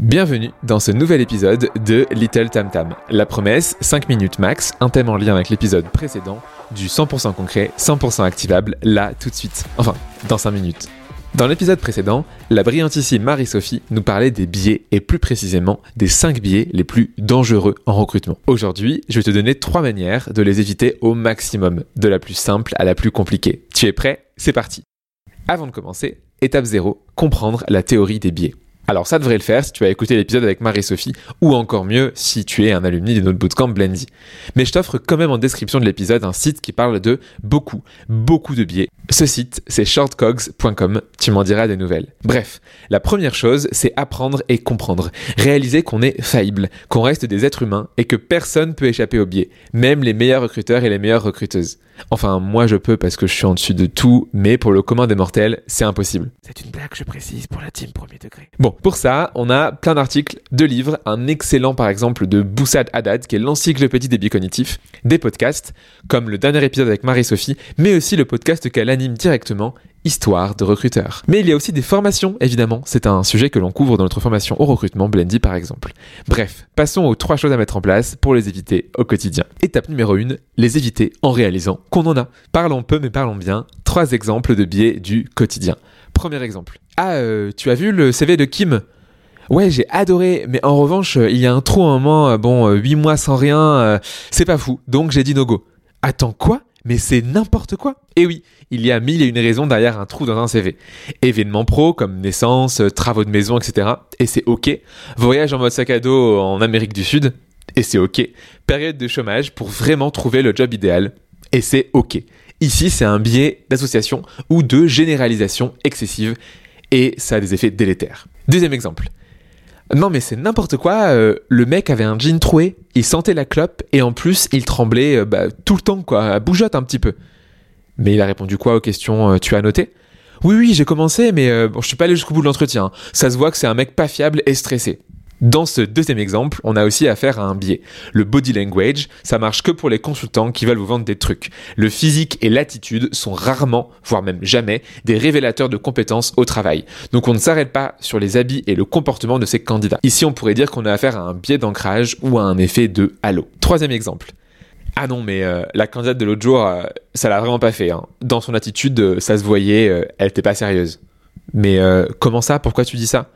Bienvenue dans ce nouvel épisode de Little Tam Tam. La promesse, 5 minutes max, un thème en lien avec l'épisode précédent, du 100% concret, 100% activable, là, tout de suite. Enfin, dans 5 minutes. Dans l'épisode précédent, la brillantissime Marie-Sophie nous parlait des biais et plus précisément des 5 biais les plus dangereux en recrutement. Aujourd'hui, je vais te donner 3 manières de les éviter au maximum, de la plus simple à la plus compliquée. Tu es prêt? C'est parti Avant de commencer, étape 0, comprendre la théorie des biais. Alors ça devrait le faire si tu as écouté l'épisode avec Marie-Sophie, ou encore mieux si tu es un alumni de notre bootcamp Blendy. Mais je t'offre quand même en description de l'épisode un site qui parle de beaucoup, beaucoup de biais. Ce site, c'est shortcogs.com, tu m'en diras des nouvelles. Bref, la première chose, c'est apprendre et comprendre. Réaliser qu'on est faillible, qu'on reste des êtres humains et que personne peut échapper aux biais, même les meilleurs recruteurs et les meilleures recruteuses. Enfin, moi je peux parce que je suis en dessus de tout, mais pour le commun des mortels, c'est impossible. C'est une blague, je précise, pour la team premier degré. Bon, pour ça, on a plein d'articles, de livres, un excellent par exemple de Boussad Haddad, qui est l'encyclopédie des biais cognitifs, des podcasts, comme le dernier épisode avec Marie-Sophie, mais aussi le podcast qu'elle anime directement, Histoire de recruteur. Mais il y a aussi des formations, évidemment. C'est un sujet que l'on couvre dans notre formation au recrutement, Blendy par exemple. Bref, passons aux trois choses à mettre en place pour les éviter au quotidien. Étape numéro 1, les éviter en réalisant qu'on en a. Parlons peu mais parlons bien. Trois exemples de biais du quotidien. Premier exemple. Ah, euh, tu as vu le CV de Kim? Ouais, j'ai adoré, mais en revanche, il y a un trou à un moment, euh, bon, 8 mois sans rien, euh, c'est pas fou, donc j'ai dit no go. Attends, quoi? Mais c'est n'importe quoi. Et oui, il y a mille et une raisons derrière un trou dans un CV. Événements pro comme naissance, travaux de maison, etc. Et c'est ok. Voyage en mode sac à dos en Amérique du Sud. Et c'est ok. Période de chômage pour vraiment trouver le job idéal. Et c'est ok. Ici, c'est un biais d'association ou de généralisation excessive. Et ça a des effets délétères. Deuxième exemple. Non mais c'est n'importe quoi, euh, le mec avait un jean troué, il sentait la clope et en plus il tremblait euh, bah, tout le temps quoi, bougeotte un petit peu. Mais il a répondu quoi aux questions euh, tu as noté? Oui oui j'ai commencé mais bon, je suis pas allé jusqu'au bout de l'entretien, ça se voit que c'est un mec pas fiable et stressé. Dans ce deuxième exemple, on a aussi affaire à un biais. Le body language, ça marche que pour les consultants qui veulent vous vendre des trucs. Le physique et l'attitude sont rarement, voire même jamais, des révélateurs de compétences au travail. Donc on ne s'arrête pas sur les habits et le comportement de ces candidats. Ici, on pourrait dire qu'on a affaire à un biais d'ancrage ou à un effet de halo. Troisième exemple. Ah non, mais euh, la candidate de l'autre jour, euh, ça l'a vraiment pas fait. Hein. Dans son attitude, euh, ça se voyait, elle était pas sérieuse. Mais comment ça? Pourquoi tu dis ça?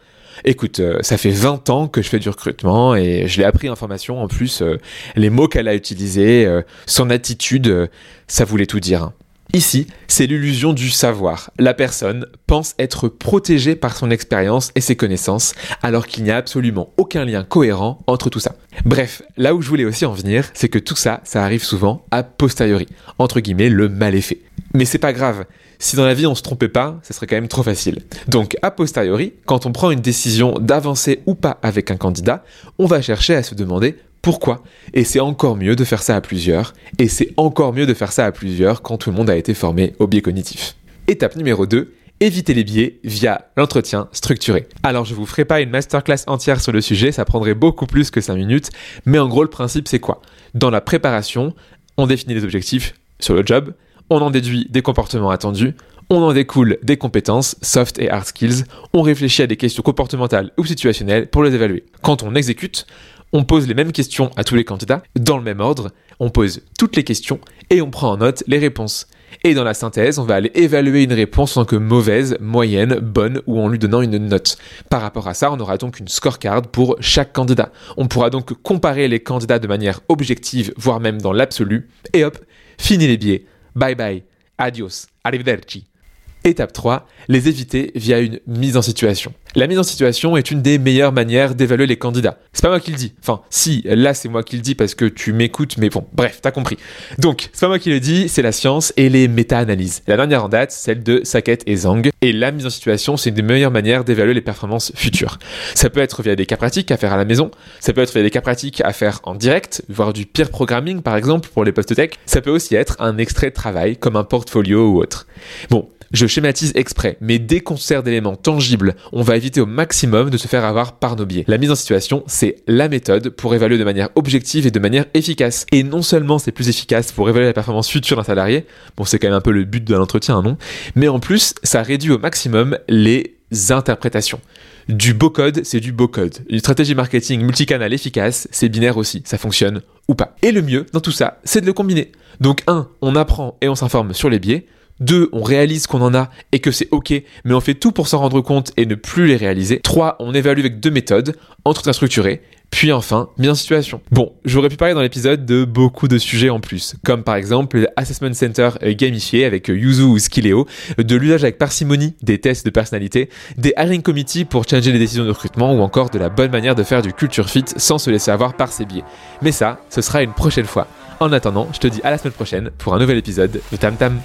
Écoute, euh, ça fait 20 ans que je fais du recrutement et je l'ai appris en formation. En plus, euh, les mots qu'elle a utilisés, euh, son attitude, ça voulait tout dire. Hein. Ici, c'est l'illusion du savoir. La personne pense être protégée par son expérience et ses connaissances, alors qu'il n'y a absolument aucun lien cohérent entre tout ça. Bref, là où je voulais aussi en venir, c'est que tout ça, ça arrive souvent a posteriori, entre guillemets, le mal effet. Mais c'est pas grave. Si dans la vie on se trompait pas, ce serait quand même trop facile. Donc, a posteriori, quand on prend une décision d'avancer ou pas avec un candidat, on va chercher à se demander pourquoi Et c'est encore mieux de faire ça à plusieurs, et c'est encore mieux de faire ça à plusieurs quand tout le monde a été formé au biais cognitif. Étape numéro 2, éviter les biais via l'entretien structuré. Alors je vous ferai pas une masterclass entière sur le sujet, ça prendrait beaucoup plus que 5 minutes, mais en gros le principe c'est quoi? Dans la préparation, on définit les objectifs sur le job, on en déduit des comportements attendus, on en découle des compétences, soft et hard skills, on réfléchit à des questions comportementales ou situationnelles pour les évaluer. Quand on exécute, on pose les mêmes questions à tous les candidats, dans le même ordre, on pose toutes les questions et on prend en note les réponses. Et dans la synthèse, on va aller évaluer une réponse en tant que mauvaise, moyenne, bonne ou en lui donnant une note. Par rapport à ça, on aura donc une scorecard pour chaque candidat. On pourra donc comparer les candidats de manière objective, voire même dans l'absolu. Et hop, fini les biais. Bye bye. Adios. Arrivederci. Étape 3, les éviter via une mise en situation. La mise en situation est une des meilleures manières d'évaluer les candidats. C'est pas moi qui le dis. Enfin, si, là c'est moi qui le dis parce que tu m'écoutes, mais bon, bref, t'as compris. Donc, c'est pas moi qui le dis, c'est la science et les méta-analyses. La dernière en date, celle de Sackett et Zhang. Et la mise en situation, c'est une des meilleures manières d'évaluer les performances futures. Ça peut être via des cas pratiques à faire à la maison, ça peut être via des cas pratiques à faire en direct, voire du peer programming par exemple pour les postes tech. Ça peut aussi être un extrait de travail comme un portfolio ou autre. Bon, je schématise exprès, mais dès qu'on sert d'éléments tangibles, on va éviter au maximum de se faire avoir par nos biais. La mise en situation, c'est la méthode pour évaluer de manière objective et de manière efficace. Et non seulement c'est plus efficace pour évaluer la performance future d'un salarié, bon c'est quand même un peu le but de l'entretien, non Mais en plus, ça réduit au maximum les interprétations. Du beau code, c'est du beau code. Une stratégie marketing multicanal efficace, c'est binaire aussi. Ça fonctionne ou pas. Et le mieux dans tout ça, c'est de le combiner. Donc 1, on apprend et on s'informe sur les biais. 2. On réalise qu'on en a et que c'est ok, mais on fait tout pour s'en rendre compte et ne plus les réaliser. 3. On évalue avec deux méthodes, entretien structuré, puis enfin, mise en situation. Bon, j'aurais pu parler dans l'épisode de beaucoup de sujets en plus, comme par exemple l'Assessment Center gamifié avec Yuzu ou Skileo, de l'usage avec parcimonie des tests de personnalité, des hiring committee pour changer les décisions de recrutement ou encore de la bonne manière de faire du culture fit sans se laisser avoir par ses biais. Mais ça, ce sera une prochaine fois. En attendant, je te dis à la semaine prochaine pour un nouvel épisode de Tam Tam.